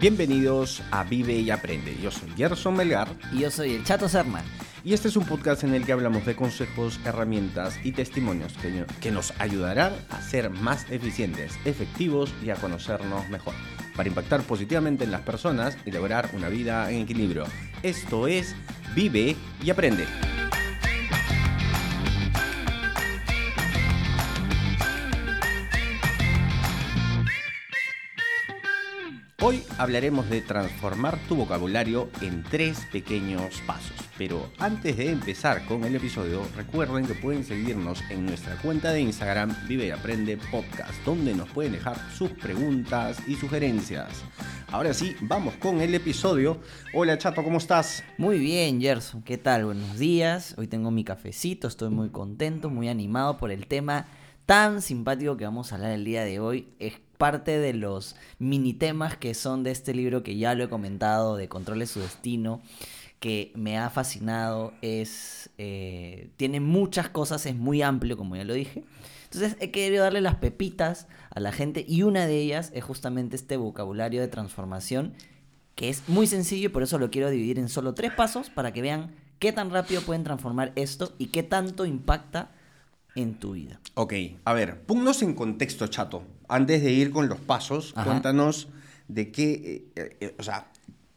Bienvenidos a Vive y Aprende. Yo soy Gerson Melgar. Y yo soy el Chato Serna. Y este es un podcast en el que hablamos de consejos, herramientas y testimonios que, que nos ayudarán a ser más eficientes, efectivos y a conocernos mejor, para impactar positivamente en las personas y lograr una vida en equilibrio. Esto es Vive y Aprende. Hoy hablaremos de transformar tu vocabulario en tres pequeños pasos. Pero antes de empezar con el episodio, recuerden que pueden seguirnos en nuestra cuenta de Instagram Vive y Aprende Podcast, donde nos pueden dejar sus preguntas y sugerencias. Ahora sí, vamos con el episodio. Hola Chato, ¿cómo estás? Muy bien, Gerson. ¿Qué tal? Buenos días. Hoy tengo mi cafecito, estoy muy contento, muy animado por el tema tan simpático que vamos a hablar el día de hoy. Es parte de los mini temas que son de este libro que ya lo he comentado, de Controle su Destino, que me ha fascinado. Es, eh, tiene muchas cosas, es muy amplio, como ya lo dije. Entonces he querido darle las pepitas a la gente y una de ellas es justamente este vocabulario de transformación que es muy sencillo y por eso lo quiero dividir en solo tres pasos para que vean qué tan rápido pueden transformar esto y qué tanto impacta en tu vida. Ok, a ver, ponnos en contexto, chato. Antes de ir con los pasos, cuéntanos de qué, eh, eh, o sea,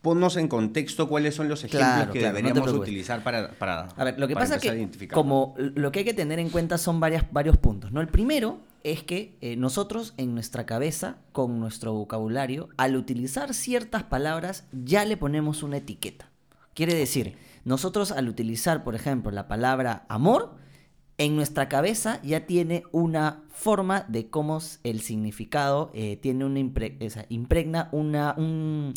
ponnos en contexto cuáles son los ejemplos que deberíamos utilizar para, para, A ver, lo que pasa es que como lo que hay que tener en cuenta son varias, varios puntos, ¿no? El primero es que eh, nosotros en nuestra cabeza, con nuestro vocabulario, al utilizar ciertas palabras, ya le ponemos una etiqueta. Quiere decir, nosotros al utilizar, por ejemplo, la palabra amor, en nuestra cabeza ya tiene una forma de cómo el significado eh, tiene una impregna una, un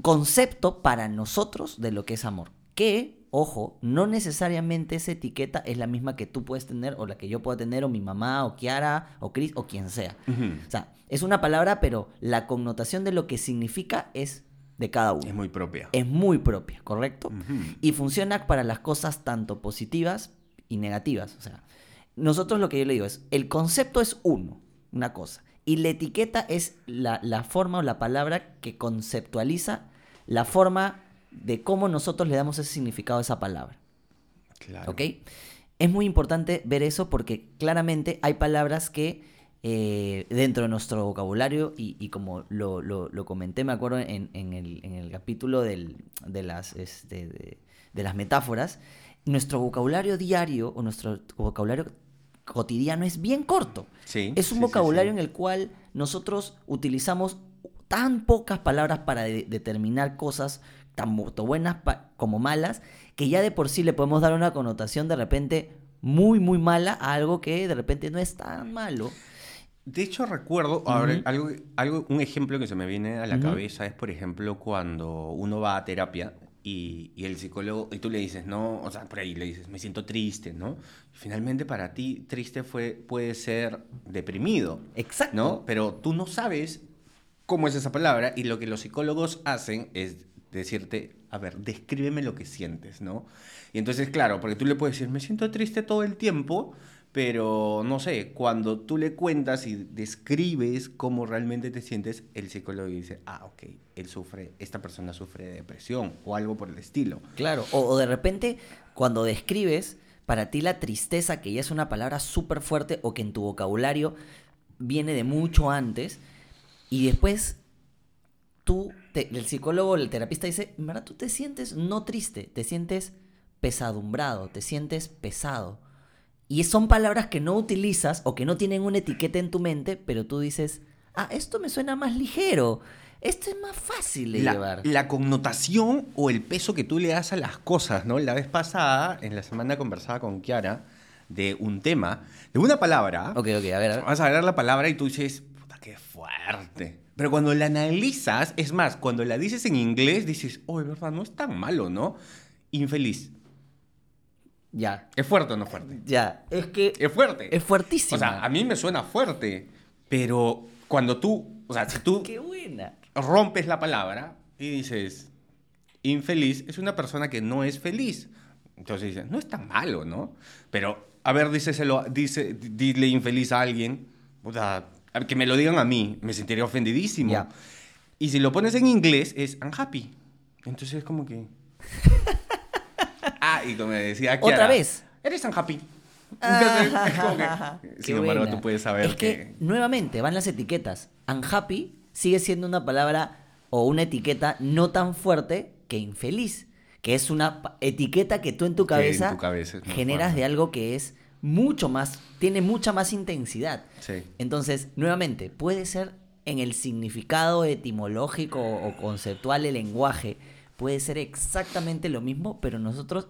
concepto para nosotros de lo que es amor. Que, ojo, no necesariamente esa etiqueta es la misma que tú puedes tener o la que yo pueda tener o mi mamá o Kiara o Chris o quien sea. O sea, es una palabra, pero la connotación de lo que significa es de cada uno. Es muy propia. Es muy propia, ¿correcto? Y funciona para las cosas tanto positivas y negativas. O sea, nosotros lo que yo le digo es, el concepto es uno, una cosa, y la etiqueta es la, forma o la palabra que conceptualiza la forma de cómo nosotros le damos ese significado a esa palabra. Claro. ¿Ok? Es muy importante ver eso porque claramente hay palabras que eh, dentro de nuestro vocabulario, y, como lo, comenté, me acuerdo en, el, capítulo de, las, este, de, las metáforas, nuestro vocabulario diario o nuestro vocabulario cotidiano es bien corto. es un vocabulario en el cual nosotros utilizamos tan pocas palabras para determinar cosas tan buenas como malas, que ya de por sí le podemos dar una connotación de repente muy, muy mala a algo que de repente no es tan malo. De hecho, recuerdo, algo, algo, un ejemplo que se me viene a la cabeza es, por ejemplo, cuando uno va a terapia y, el psicólogo, y tú le dices, no, o sea, por ahí le dices, me siento triste, ¿no? Finalmente para ti triste fue, puede ser deprimido. Exacto. ¿No? Pero tú no sabes cómo es esa palabra y lo que los psicólogos hacen es decirte, a ver, descríbeme lo que sientes, ¿no? Y entonces, claro, porque tú le puedes decir, me siento triste todo el tiempo, pero no sé, cuando tú le cuentas y describes cómo realmente te sientes, el psicólogo dice, ah, ok, él sufre, esta persona sufre de depresión o algo por el estilo. Claro, o, de repente cuando describes para ti la tristeza, que ya es una palabra súper fuerte o que en tu vocabulario viene de mucho antes, y después tú, el psicólogo, el terapista dice, en verdad tú te sientes no triste, te sientes pesadumbrado, te sientes pesado y son palabras que no utilizas o que no tienen una etiqueta en tu mente, pero tú dices, ah, esto me suena más ligero. Esto es más fácil de llevar. La connotación o el peso que tú le das a las cosas, ¿no? La vez pasada, en la semana conversaba con Kiara de un tema, de una palabra. Ok, ok, a ver. A ver. Vas a ver la palabra y tú dices, puta, qué fuerte. Pero cuando la analizas, es más, cuando la dices en inglés, dices, oh, verdad, no es tan malo, ¿no? Infeliz. Ya. ¿Es fuerte o no fuerte? Ya. Es que. Es fuerte. Es fuertísimo. O sea, a mí me suena fuerte. Pero cuando tú. O sea, si tú. ¡Qué buena! Rompes la palabra y dices. Infeliz es una persona que no es feliz. Entonces dices, no es tan malo, ¿no? Pero, a ver, díseselo, dice, dile infeliz a alguien. O sea, que me lo digan a mí, me sentiría ofendidísimo. Y si lo pones en inglés es unhappy. Entonces es como que... ah, y como me decía Kiara, Otra vez. Eres unhappy. Entonces, es como que- Qué sin embargo, buena. tú puedes saber es que, nuevamente van las etiquetas. Unhappy sigue siendo una palabra o una etiqueta no tan fuerte que infeliz, que es una etiqueta que tú en tu en cabeza, tu cabeza es más generas fuerte. de algo que es mucho más, tiene mucha más intensidad. Sí. Entonces, nuevamente, puede ser en el significado etimológico o conceptual del lenguaje, puede ser exactamente lo mismo, pero nosotros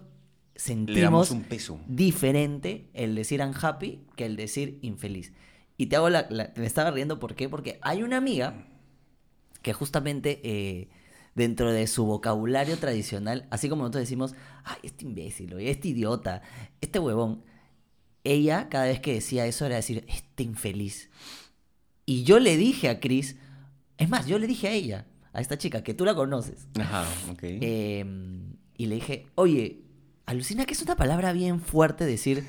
sentimos Le damos un peso. diferente el decir unhappy que el decir infeliz. Y te hago la, la- me estaba riendo, ¿por qué? Porque hay una amiga que justamente eh, dentro de su vocabulario tradicional, así como nosotros decimos, ay, este imbécil, oye, este idiota, este huevón, ella cada vez que decía eso era decir, este infeliz. Y yo le dije a Chris, es más, yo le dije a ella, a esta chica, que tú la conoces, Ajá, ok. eh, y le dije, oye, alucina que es una palabra bien fuerte decir,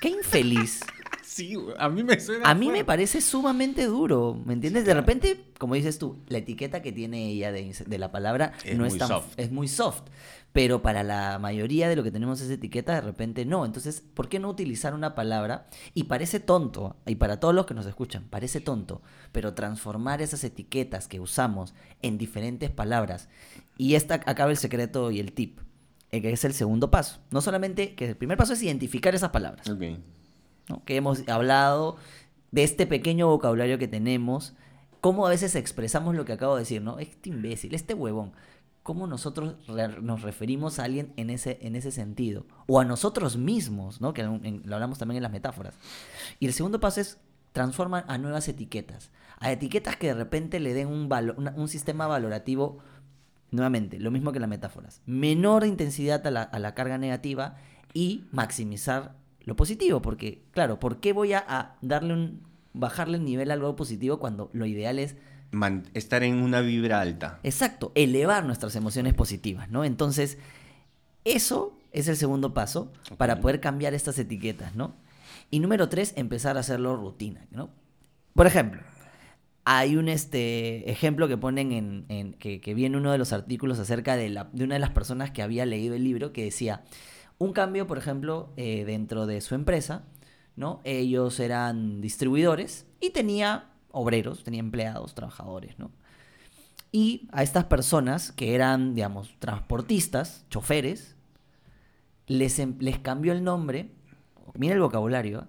qué infeliz. sí, a mí me suena A mí me parece sumamente duro, ¿me entiendes? De repente, como dices tú, la etiqueta que tiene ella de, de la palabra Es no es tan soft. es muy soft, pero para la mayoría de lo que tenemos esa etiqueta de repente no. Entonces, ¿por qué no utilizar una palabra? Y parece tonto, y para todos los que nos escuchan, parece tonto, pero transformar esas etiquetas que usamos en diferentes palabras. Y esta acaba el secreto y el tip, eh, que es el segundo paso. No solamente que el primer paso es identificar esas palabras. Ok. ¿no? que hemos hablado de este pequeño vocabulario que tenemos, cómo a veces expresamos lo que acabo de decir, ¿no? Este imbécil, este huevón. ¿Cómo nosotros re- nos referimos a alguien en ese, en ese sentido? O a nosotros mismos, ¿no? Que lo hablamos también en las metáforas. Y el segundo paso es transformar a nuevas etiquetas. A etiquetas que de repente le den un, valo- un sistema valorativo Nuevamente, lo mismo que las metáforas. Menor intensidad a la, a la carga negativa y maximizar lo positivo. Porque, claro, ¿por qué voy a, a darle un. bajarle el nivel a algo positivo cuando lo ideal es. Estar en una vibra alta. Exacto, elevar nuestras emociones positivas, ¿no? Entonces, eso es el segundo paso para poder cambiar estas etiquetas, ¿no? Y número tres, empezar a hacerlo rutina, ¿no? Por ejemplo, hay un este, ejemplo que ponen en, en- que, que vi en uno de los artículos acerca de, la, de una de las personas que había leído el libro que decía, un cambio, por ejemplo, eh, dentro de su empresa, ¿no? Ellos eran distribuidores y tenía obreros, tenía empleados, trabajadores, ¿no? Y a estas personas que eran, digamos, transportistas, choferes, les, em- les cambió el nombre, mira el vocabulario,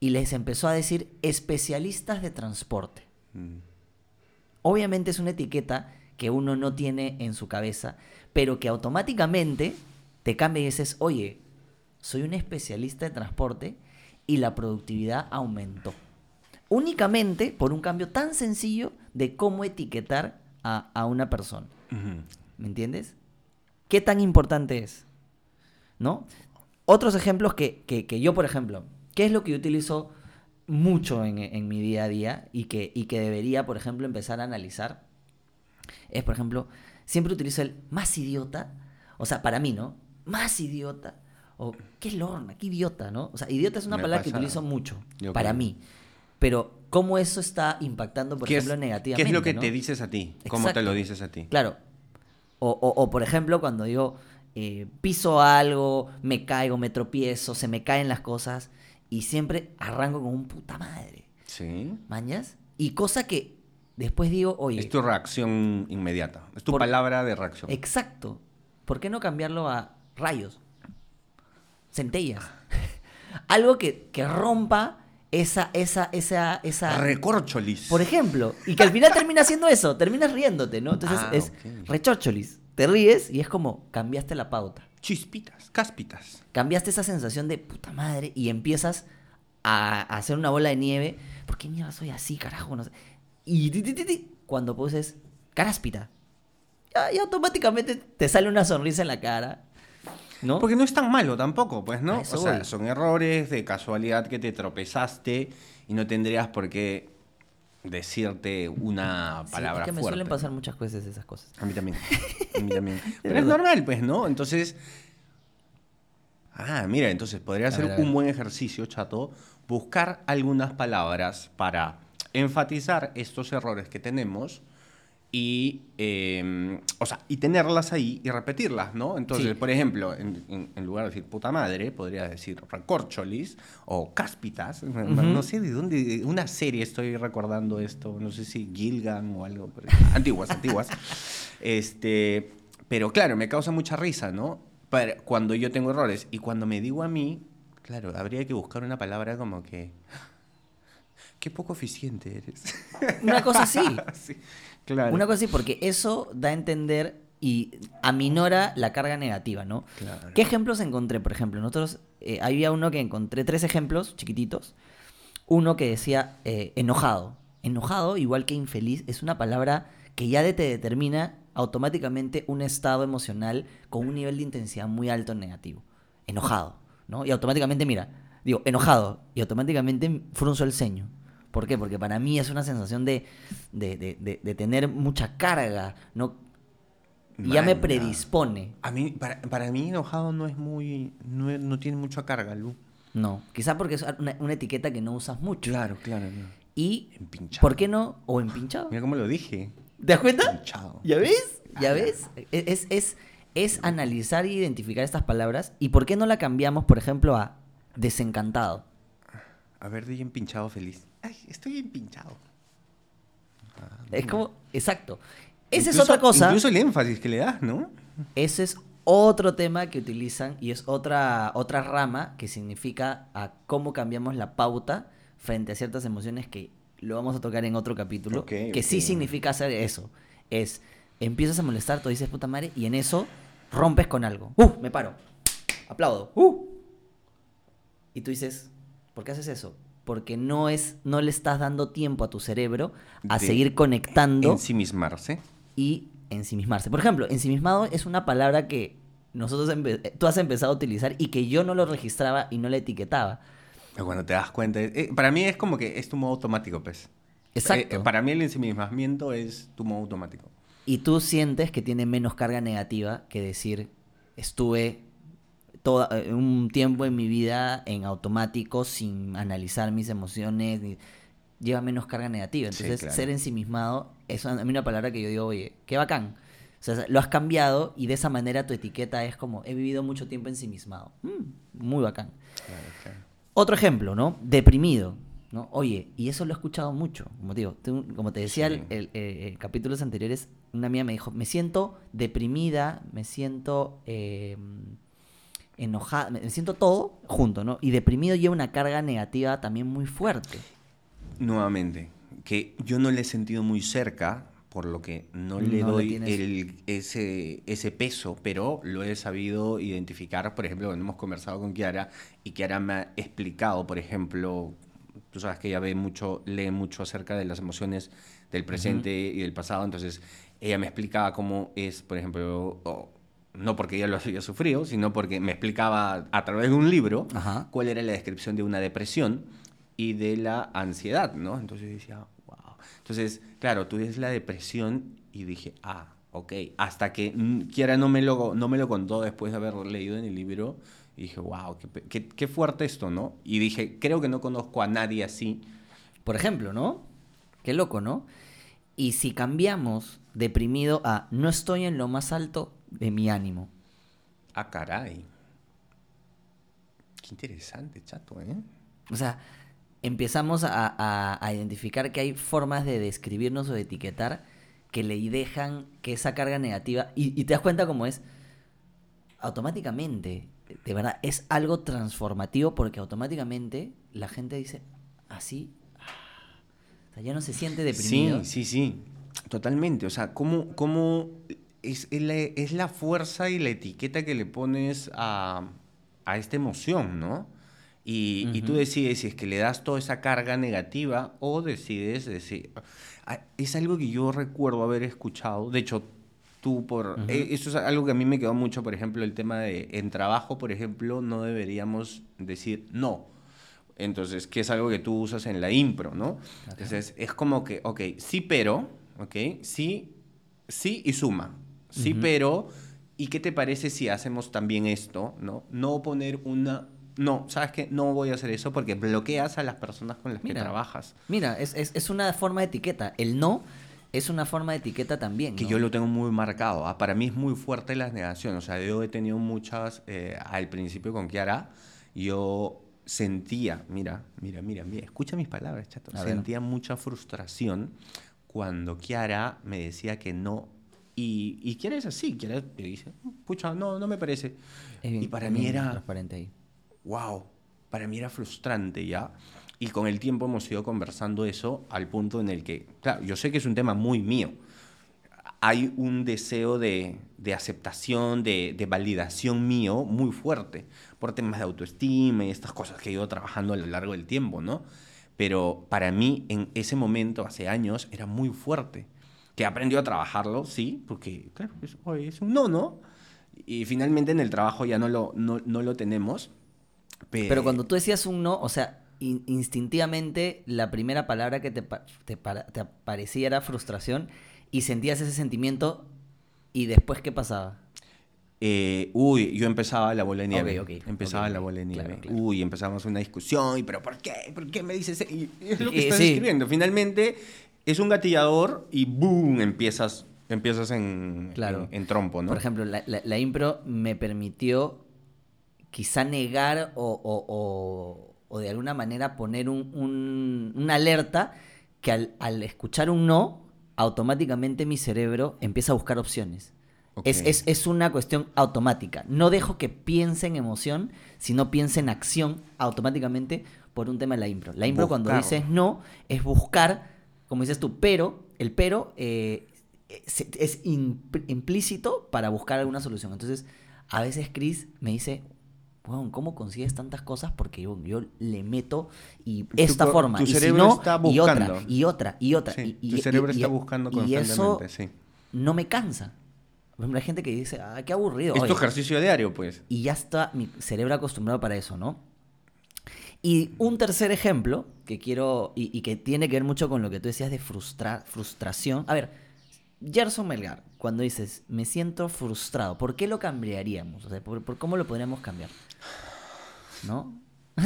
y les empezó a decir especialistas de transporte. Mm. Obviamente es una etiqueta que uno no tiene en su cabeza, pero que automáticamente te cambia y dices, oye, soy un especialista de transporte y la productividad aumentó. Únicamente por un cambio tan sencillo de cómo etiquetar a, a una persona. ¿Me entiendes? ¿Qué tan importante es? ¿No? Otros ejemplos que, que- que yo, por ejemplo, ¿qué es lo que yo utilizo mucho en, en mi día a día y que, y que debería, por ejemplo, empezar a analizar? Es, por ejemplo, siempre utilizo el más idiota, o sea, para mí, ¿no? Más idiota, o qué lorna, qué idiota, ¿no? O sea, idiota es una Me palabra que pasa- utilizo mucho, yo para creo. mí. Pero, ¿cómo eso está impactando, por ¿Qué es, ejemplo, negativamente? ¿Qué es lo que ¿no? te dices a ti? ¿Cómo te lo dices a ti? Claro. O, o- o, por ejemplo, cuando digo, eh, piso algo, me caigo, me tropiezo, se me caen las cosas y siempre arranco con un puta madre. Sí. ¿Mañas? Y cosa que después digo, oye, Es tu reacción inmediata. Es tu Por- palabra de reacción. exacto. ¿Por qué no cambiarlo a rayos? Centellas. Algo que, que rompa esa, esa, esa, esa. Recorcholis. Por ejemplo, y que al final termina haciendo eso, terminas riéndote, ¿no? Entonces Ah, es ok. rechorcholis. Te ríes y es como cambiaste la pauta. Chispitas, cáspitas. Cambiaste esa sensación de puta madre y empiezas a, hacer una bola de nieve. ¿Por qué mierda soy así, carajo? No sé. Y ti, ti, ti, ti, cuando poses caráspita, ya, ya automáticamente te sale una sonrisa en la cara. ¿No? Porque no es tan malo tampoco, pues, ¿no? O sea, voy. son errores de casualidad que te tropezaste y no tendrías por qué decirte una Sí, palabra es que me fuerte. suelen pasar muchas veces esas cosas. A mí también. A mí también. Pero es normal, pues, ¿no? Entonces. Ah, mira, entonces podría ser un buen ejercicio, chato, buscar algunas palabras para enfatizar estos errores que tenemos y, eh, o sea, y tenerlas ahí y repetirlas, ¿no? Entonces, Sí. por ejemplo, en, en- en lugar de decir puta madre, podría decir recorcholis o cáspitas. No- No sé de dónde, de una serie estoy recordando esto, no sé si Gilgan o algo, pero- antiguas, antiguas. Este, pero claro, me causa mucha risa, ¿no? Para- cuando yo tengo errores y cuando me digo a mí, claro, habría que buscar una palabra como que... Qué poco eficiente eres. Una cosa así. Sí, claro. Una cosa así, porque eso da a entender y aminora la carga negativa, ¿no? Claro. ¿Qué ejemplos encontré? Por ejemplo, nosotros, eh, había uno que encontré, tres ejemplos chiquititos. Uno que decía eh, enojado. Enojado, igual que infeliz, es una palabra que ya te determina automáticamente un estado emocional con un nivel de intensidad muy alto en negativo. Enojado, ¿no? Y automáticamente, mira, digo, enojado, y automáticamente frunzo el ceño. ¿Por qué? Porque para mí es una sensación de, de, de- tener mucha carga, ¿no? Y ya me predispone. A mí, para, para mí enojado no es muy, no, no tiene mucha carga, Lu. No, quizá porque es una, una etiqueta que no usas mucho. Claro, claro. Y, Empinchado. ¿por qué no? O empinchado. Mira cómo lo dije. ¿Te das cuenta? Empinchado. ¿Ya ves? ¿Ya ves? E, Es, es, es analizar e identificar estas palabras. ¿Y por qué no la cambiamos, por ejemplo, a desencantado? A ver, di empinchado feliz. Ay, estoy empinchado. Es como, exacto. Esa es otra cosa. Incluso el énfasis que le das, ¿no? Ese es otro tema que utilizan y es otra, otra rama que significa a cómo cambiamos la pauta frente a ciertas emociones que lo vamos a tocar en otro capítulo. Que sí significa hacer eso. Es, empiezas a molestar, tú dices puta madre, y en eso rompes con algo. ¡Uh! Me paro. Aplaudo. ¡Uh! Y tú dices, ¿por qué haces eso? Porque no es, no le estás dando tiempo a tu cerebro a De seguir conectando Ensimismarse. y ensimismarse. Por ejemplo, ensimismado es una palabra que nosotros eh, tú has empezado a utilizar y que yo no lo registraba y no le etiquetaba. Cuando te das cuenta, eh, para mí es como que es tu modo automático, pues. Exacto. Eh, para mí el ensimismamiento es tu modo automático. Y tú sientes que tiene menos carga negativa que decir estuve toda, eh, un tiempo en mi vida en automático sin analizar mis emociones. ni- Lleva menos carga negativa. Sí, Entonces, claro. ser ensimismado es a mí una palabra que yo digo, oye, qué bacán. O sea, lo has cambiado y de esa manera tu etiqueta es como, he vivido mucho tiempo ensimismado. Mm, muy bacán. Claro, claro. Otro ejemplo, ¿no? Deprimido. ¿no? Oye, y eso lo he escuchado mucho. Como te, digo, como te decía Sí. eh, en capítulos anteriores, una amiga me dijo, me siento deprimida, me siento eh, enojada, me siento todo junto, ¿no? Y deprimido lleva una carga negativa también muy fuerte. Nuevamente, que yo no le he sentido muy cerca, por lo que no le No doy el- ese, ese peso, pero lo he sabido identificar, por ejemplo, cuando hemos conversado con Kiara y Kiara me ha explicado, por ejemplo, tú sabes que ella ve mucho, lee mucho acerca de las emociones del presente y del pasado, entonces ella me explicaba cómo es, por ejemplo, no porque ella lo había sufrido, sino porque me explicaba a través de un libro Ajá. cuál era la descripción de una depresión y de la ansiedad, ¿no? Entonces decía, wow. Entonces, claro, tú ves la depresión y dije, ah, ok. Hasta que Kiara no me, lo, no me lo contó después de haber leído en el libro, y dije, wow, qué, qué, qué fuerte esto, ¿no? Y dije, creo que no conozco a nadie así. Por ejemplo, ¿no? Qué loco, ¿no? Y si cambiamos deprimido a no estoy en lo más alto de mi ánimo. Ah, caray. Qué interesante, chato, ¿eh? O sea, empezamos a, a- a identificar que hay formas de describirnos o de etiquetar que le dejan que esa carga negativa, y, y te das cuenta cómo es, automáticamente, de verdad, es algo transformativo porque automáticamente la gente dice, así, o sea, ya no se siente deprimido. Sí, sí, sí, totalmente. O sea, ¿cómo, cómo es, es la, es la fuerza y la etiqueta que le pones a, a esta emoción, ¿no? Y, y tú decides si es que le das toda esa carga negativa o decides decir... Ah, Es algo que yo recuerdo haber escuchado, de hecho, tú por... eh, Eso es algo que a mí me quedó mucho, por ejemplo, el tema de en trabajo, por ejemplo, no deberíamos decir no. Entonces, que es algo que tú usas en la impro, ¿no? Entonces, es como que, ok, sí, pero, ok, sí, sí y suma. Sí, pero, ¿y qué te parece si hacemos también esto, ¿no? No poner una... No, ¿sabes qué? No voy a hacer eso porque bloqueas a las personas con las Mira. que trabajas. Mira, es, es- es una forma de etiqueta. El no Es una forma de etiqueta también. Que yo lo tengo muy marcado. ¿ah? Para mí es muy fuerte la negación. O sea, yo he tenido muchas, eh, al principio con Kiara, yo sentía, mira, mira, mira, mira, escucha mis palabras, chato. A ver. Sentía mucha frustración cuando Kiara me decía que no. Y, y Kiara es así, Kiara te dice, pucha, no, no me parece. Bien- y para mí era, transparente ahí. wow, para mí era frustrante ya. Y con el tiempo hemos ido conversando eso al punto en el que, claro, yo sé que es un tema muy mío. Hay un deseo de, de aceptación, de, de validación mío muy fuerte por temas de autoestima y estas cosas que he ido trabajando a lo largo del tiempo, ¿no? Pero para mí en ese momento, hace años, era muy fuerte. Que he aprendido a trabajarlo, sí, porque, claro, es, es un no, ¿no? Y finalmente en el trabajo ya no lo, no, no lo tenemos. Pe- Pero cuando tú decías un no, o sea, in- instintivamente la primera palabra que te, te, te aparecía era frustración y sentías ese sentimiento y después ¿qué pasaba? Eh, uy, yo empezaba la bola de nieve. Ok, ok, empezaba ok, la bola de nieve. claro, claro. Uy, empezamos una discusión. ¿Y pero por qué? ¿Por qué me dices? eso? Y es lo que Eh, estás sí. escribiendo. Finalmente es un gatillador y boom, empiezas, empiezas en, Claro. en, en trompo, ¿no? Por ejemplo, la, la- la impro me permitió quizá negar o, o- o- o de alguna manera poner un, un- una alerta que al, al escuchar un no, automáticamente mi cerebro empieza a buscar opciones. Es, es- es una cuestión automática. No dejo que piense en emoción, sino piense en acción automáticamente por un tema de la impro. La impro cuando dices no es buscar, como dices tú, pero, el pero eh, es, es imp- implícito para buscar alguna solución. Entonces, a veces Chris me dice, "Weón, ¿cómo consigues tantas cosas? Porque yo, yo le meto y esta forma, tu y si no, está y otra, y otra, y otra. Sí, y, tu y- cerebro y- está y- buscando Y eso constantemente, sí. no me cansa. Por ejemplo, hay gente que dice, ah, qué aburrido. Es tu ejercicio diario, pues. y ya está mi cerebro acostumbrado para eso, ¿no? Y un tercer ejemplo que quiero y, y que tiene que ver mucho con lo que tú decías de frustra- frustración. A ver, Gerson Melgar, cuando dices me siento frustrado, ¿por qué lo cambiaríamos? O sea, ¿por, por cómo lo podríamos cambiar? ¿No?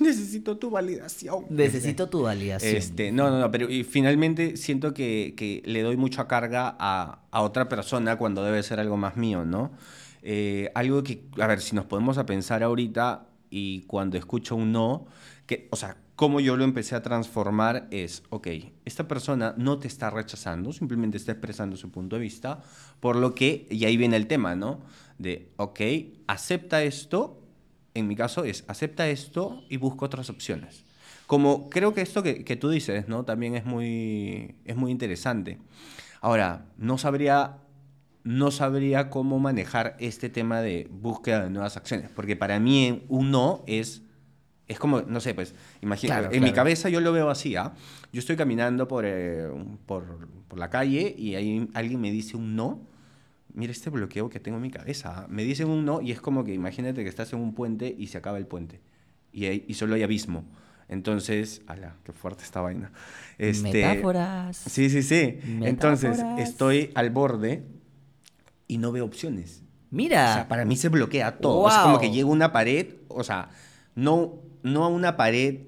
Necesito tu validación. Necesito tu validación. Este, no, no, no, pero y finalmente siento que, que le doy mucha carga a, a otra persona cuando debe ser algo más mío, ¿no? Eh, algo que, a ver, si nos podemos a pensar ahorita y cuando escucho un no, que, o sea, cómo yo lo empecé a transformar es, ok, esta persona no te está rechazando, simplemente está expresando su punto de vista, por lo que, y ahí viene el tema, ¿no? De, ok, acepta esto, en mi caso es, acepta esto y busca otras opciones. Como creo que esto que, que tú dices, ¿no? También es muy, es muy interesante. Ahora, no sabría, no sabría cómo manejar este tema de búsqueda de nuevas acciones, porque para mí un no es, es como, no sé, pues, imagina, Claro, en mi cabeza yo lo veo así, ¿ah? Yo estoy caminando por, eh, por, por la calle y ahí alguien me dice un no, mira este bloqueo que tengo en mi cabeza. ¿ah? Me dicen un no y es como que imagínate que estás en un puente y se acaba el puente y, hay- y solo hay abismo. Entonces, ala, qué fuerte esta vaina. Este, Metáforas. Sí, sí, sí. Entonces, estoy al borde y no veo opciones. Mira. O sea, para mí se bloquea todo. Es como que llega una pared, o sea, no, no a una pared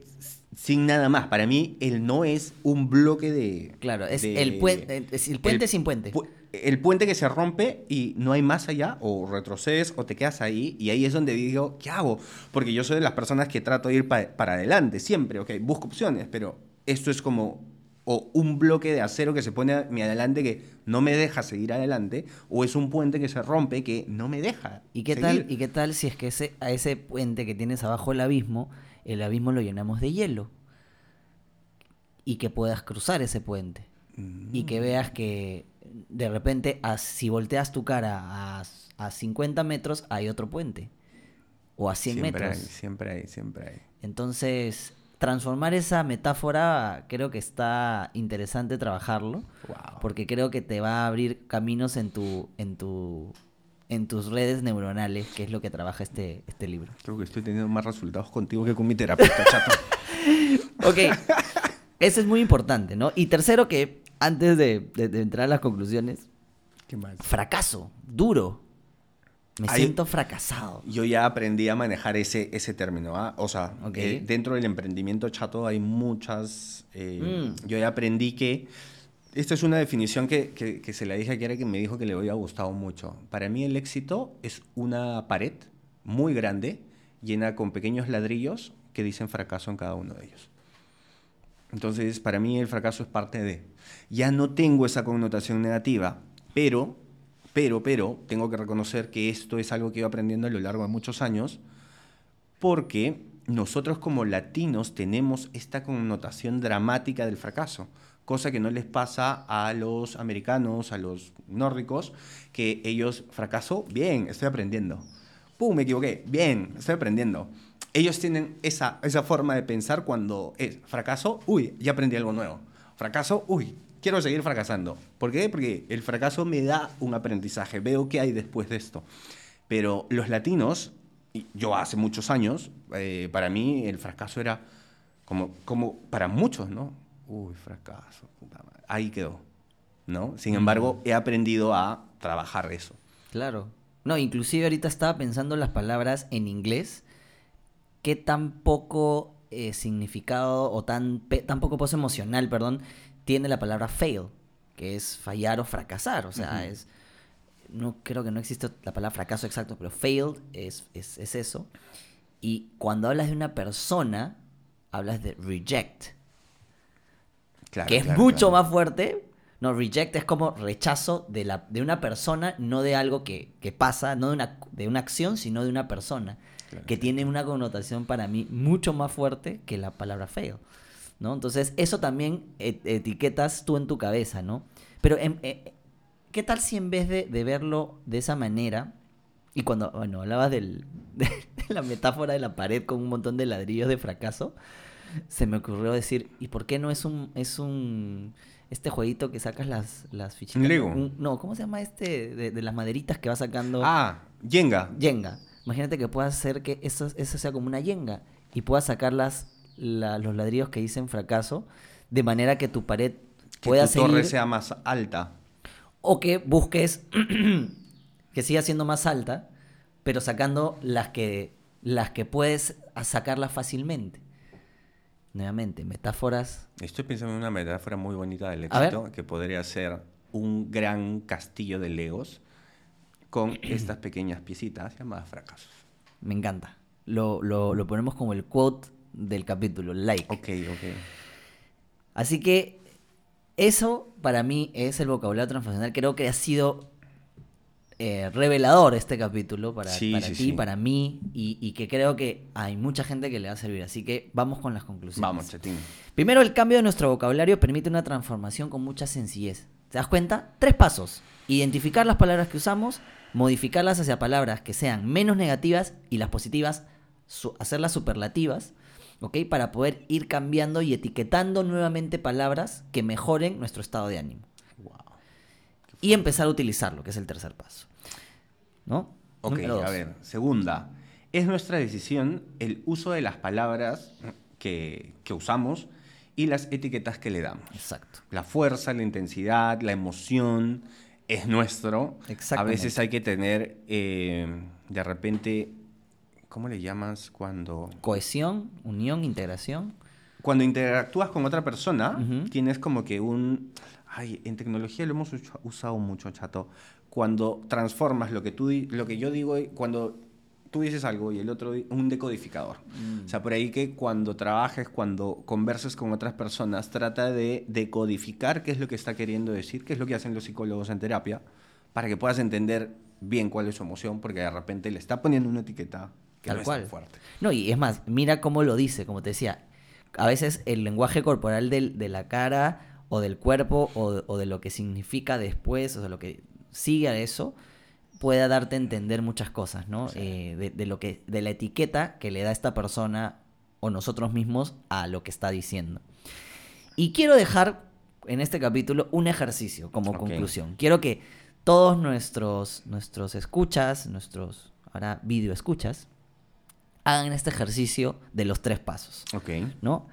sin nada más. Para mí, el no es un bloque de. Claro, es de- el, puente, es el puente sin puente. pu- El puente que se rompe y no hay más allá, o retrocedes o te quedas ahí, y ahí es donde digo, ¿qué hago? Porque yo soy de las personas que trato de ir pa- para adelante, siempre, ok, busco opciones, pero esto es como o un bloque de acero que se pone a mi adelante que no me deja seguir adelante, o es un puente que se rompe que no me deja. ¿Y qué, seguir. tal, ¿Y qué tal si es que ese, a ese puente que tienes abajo el abismo, el abismo lo llenamos de hielo? Y que puedas cruzar ese puente. Y Mm. que veas que de repente, a- si volteas tu cara a, a 50 metros, hay otro puente. O a 100 siempre metros. hay, siempre hay, siempre hay. Entonces, transformar esa metáfora creo que está interesante trabajarlo. Wow. Porque creo que te va a abrir caminos en tu, en tu, en tus redes neuronales, que es lo que trabaja este, este libro. Creo que estoy teniendo más resultados contigo que con mi terapeuta, chato. Ok, eso es muy importante, ¿no? Y tercero que, antes de, de- de entrar a las conclusiones, ¿Qué más? fracaso, duro. Me siento fracasado. Yo ya aprendí a manejar ese, ese término. ¿ah? O sea, Ok. eh, dentro del emprendimiento chato hay muchas... eh, Mm. Yo ya aprendí que... Esta es una definición que, que- que se la dije a Kiara que me dijo que le había gustado mucho. Para mí el éxito es una pared muy grande, llena con pequeños ladrillos que dicen fracaso en cada uno de ellos. Entonces, para mí el fracaso es parte de. Ya no tengo esa connotación negativa, pero, pero, pero, tengo que reconocer que esto es algo que he ido aprendiendo a lo largo de muchos años, porque nosotros como latinos tenemos esta connotación dramática del fracaso, cosa que no les pasa a los americanos, a los nórdicos, que ellos fracaso, bien, estoy aprendiendo. ¡Pum! Me equivoqué, bien, estoy aprendiendo. Ellos tienen esa, esa forma de pensar cuando es fracaso, uy, ya aprendí algo nuevo. Fracaso, uy, quiero seguir fracasando. ¿Por qué? Porque el fracaso me da un aprendizaje, veo qué hay después de esto. Pero los latinos, y yo hace muchos años, eh, para mí el fracaso era como, como para muchos, ¿no? Uy, fracaso, puta madre. Ahí quedó, ¿no? Sin embargo, he aprendido a trabajar eso. Claro. No, inclusive ahorita estaba pensando las palabras en inglés. ¿Qué tan poco eh, significado o tan, pe- tan poco peso emocional, perdón, tiene la palabra fail? Que es fallar o fracasar. O sea, es... No creo que no existe la palabra fracaso exacto, pero failed es, es, es eso. Y cuando hablas de una persona, hablas de reject. Claro, que es claro, mucho claro. más fuerte. No, reject es como rechazo de, la, de una persona, no de algo que, que pasa, no de una, de una acción, sino de una persona. Que tiene una connotación para mí mucho más fuerte que la palabra fail. ¿No? Entonces, eso también et- etiquetas tú en tu cabeza, ¿no? Pero, em- eh, ¿qué tal si en vez de, de verlo de esa manera, y cuando, bueno, hablabas del, de la metáfora de la pared con un montón de ladrillos de fracaso, se me ocurrió decir, ¿y por qué no es un, es un, este jueguito que sacas las, las fichitas? ¿Un Lego? Un- no, ¿cómo se llama este? De, de las maderitas que va sacando. Ah, Jenga. Yenga. Imagínate que puedas hacer que eso, eso sea como una yenga y puedas sacar las, la- los ladrillos que dicen fracaso de manera que tu pared Que pueda tu torre seguir sea más alta. o que busques que siga siendo más alta, pero sacando las que las que puedes sacarlas fácilmente. Nuevamente, metáforas. Estoy pensando en una metáfora muy bonita del éxito, que podría ser un gran castillo de legos con estas pequeñas piecitas llamadas fracasos. Me encanta. Lo, lo- lo ponemos como el quote del capítulo, like. Ok, ok. Así que eso para mí es el vocabulario transnacional. Creo que ha sido eh, revelador este capítulo para, Sí, para sí, ti, sí. para mí, y, y que creo que hay mucha gente que le va a servir. Así que vamos con las conclusiones. Vamos, chatín. Primero, el cambio de nuestro vocabulario permite una transformación con mucha sencillez. ¿Te das cuenta? Tres pasos. Identificar las palabras que usamos, modificarlas hacia palabras que sean menos negativas y las positivas, su- hacerlas superlativas, ¿ok? Para poder ir cambiando y etiquetando nuevamente palabras que mejoren nuestro estado de ánimo. Wow. Y empezar a utilizarlo, que es el tercer paso. ¿No? Ok, a ver. Segunda, es nuestra decisión el uso de las palabras que, que usamos y las etiquetas que le damos. Exacto. La fuerza, la intensidad, la emoción es nuestro. A Exactamente. veces hay que tener, eh, de repente, ¿cómo le llamas cuando... Cohesión, unión, integración. Cuando interactúas con otra persona, Ujú. tienes como que un... Ay, en tecnología lo hemos usa- usado mucho, chato. Cuando transformas lo que, tú, lo que yo digo, cuando tú dices algo y el otro, un decodificador. O sea, por ahí que cuando trabajes, cuando converses con otras personas, trata de decodificar qué es lo que está queriendo decir, qué es lo que hacen los psicólogos en terapia, para que puedas entender bien cuál es su emoción, porque de repente le está poniendo una etiqueta que Tal no es cual. tan fuerte. No, y es más, mira cómo lo dice, como te decía. A veces el lenguaje corporal del- de la cara o del cuerpo o, de- o de lo que significa después, o sea, lo que sigue a eso, pueda darte a entender muchas cosas, ¿no? Eh, de, de lo que, de la etiqueta que le da esta persona o nosotros mismos a lo que está diciendo. Y quiero dejar en este capítulo un ejercicio como conclusión. Quiero que todos nuestros, nuestros escuchas, nuestros ahora video escuchas, hagan este ejercicio de los tres pasos, Ok. ¿no?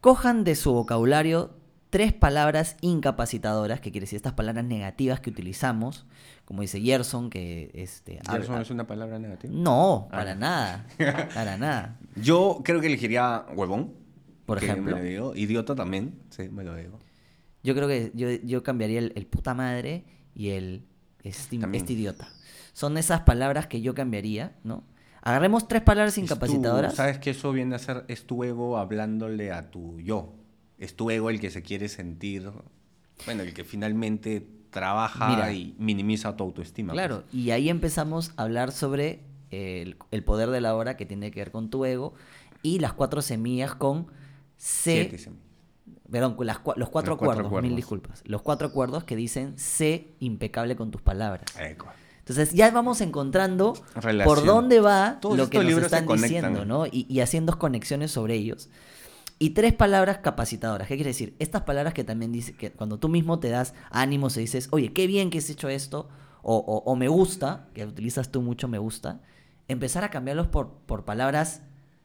Cojan de su vocabulario tres palabras incapacitadoras, que quiere decir estas palabras negativas que utilizamos, como dice Gerson, que este, ¿Gerson es una palabra negativa? No, Ah. para nada, para nada. Yo creo que elegiría huevón. Por que ejemplo. Me lo digo. Idiota también. Sí, me lo digo. Yo creo que yo, yo cambiaría el, el puta madre y el este, este idiota. Son esas palabras que yo cambiaría, ¿no? Agarremos tres palabras tu- incapacitadoras. ¿Sabes que eso viene a ser? Es tu ego hablándole a tu yo. Es tu ego el que se quiere sentir. Bueno, el que finalmente trabaja Mira. y minimiza tu autoestima. Claro, y ahí empezamos a hablar sobre el, el poder de la hora que tiene que ver con tu ego y las cuatro semillas con pues. C, Siete sem- perdón, las los cuatro Los cuatro acuerdos, mil disculpas. Los cuatro acuerdos que dicen sé impecable con tus palabras. Eco. Entonces ya vamos encontrando por dónde va Todos lo que nos están diciendo, ¿no? Y, y haciendo conexiones sobre ellos. Y tres palabras capacitadoras. ¿Qué quiere decir? Estas palabras que también dice que cuando tú mismo te das ánimos y dices, oye, qué bien que has hecho esto, o, o- o me gusta, que utilizas tú mucho me gusta, empezar a cambiarlos por, por palabras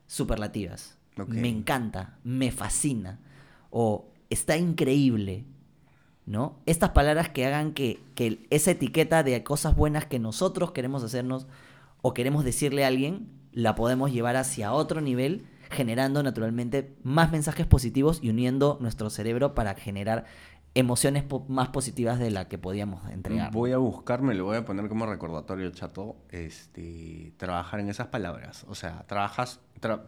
superlativas. Me encanta, me fascina, o está increíble, ¿no? Estas palabras que hagan que, que esa etiqueta de cosas buenas que nosotros queremos hacernos o queremos decirle a alguien, la podemos llevar hacia otro nivel, generando naturalmente más mensajes positivos y uniendo nuestro cerebro para generar emociones más positivas de la que podíamos entregar. Voy a buscarme, lo voy a poner como recordatorio, chato, este, trabajar en esas palabras. O sea, trabajas tra-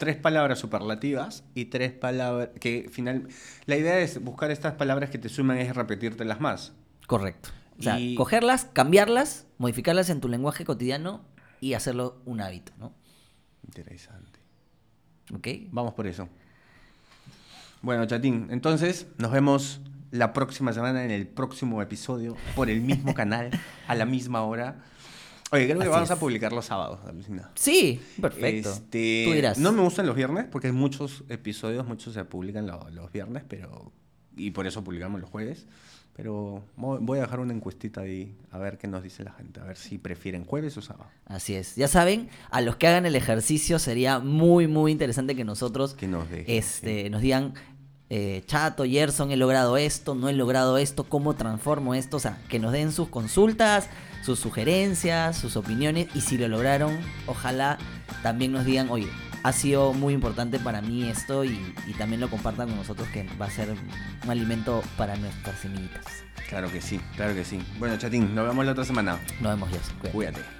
tres palabras superlativas y tres palabras que final... La idea es buscar estas palabras que te suman es repetírtelas más. Correcto. O sea, Y- cogerlas, cambiarlas, modificarlas en tu lenguaje cotidiano y hacerlo un hábito, ¿no? Interesante. ¿Ok? Vamos por eso. Bueno, chatín, entonces nos vemos la próxima semana en el próximo episodio por el mismo canal a la misma hora. Oye, creo que Así vamos es. a publicar los sábados, alucina. Sí, perfecto. Este, Tú dirás. No me gustan los viernes porque hay muchos episodios, muchos se publican lo- los viernes, pero y por eso publicamos los jueves. Pero mo- voy a dejar una encuestita ahí a ver qué nos dice la gente, a ver si prefieren jueves o sábado. Así es. Ya saben, a los que hagan el ejercicio sería muy, muy interesante que nosotros Que nos dejen, este, nos digan, eh, Chato, Gerson, he logrado esto, no he logrado esto, cómo transformo esto. O sea, que nos den sus consultas, sus sugerencias, sus opiniones. Y si lo lograron, ojalá también nos digan, oye, ha sido muy importante para mí esto y, y también lo compartan con nosotros que va a ser un alimento para nuestras semillitas. Claro que sí, claro que sí. Bueno, chatín, nos vemos la otra semana. Nos vemos, Gerson. Cuídate. Cuídate.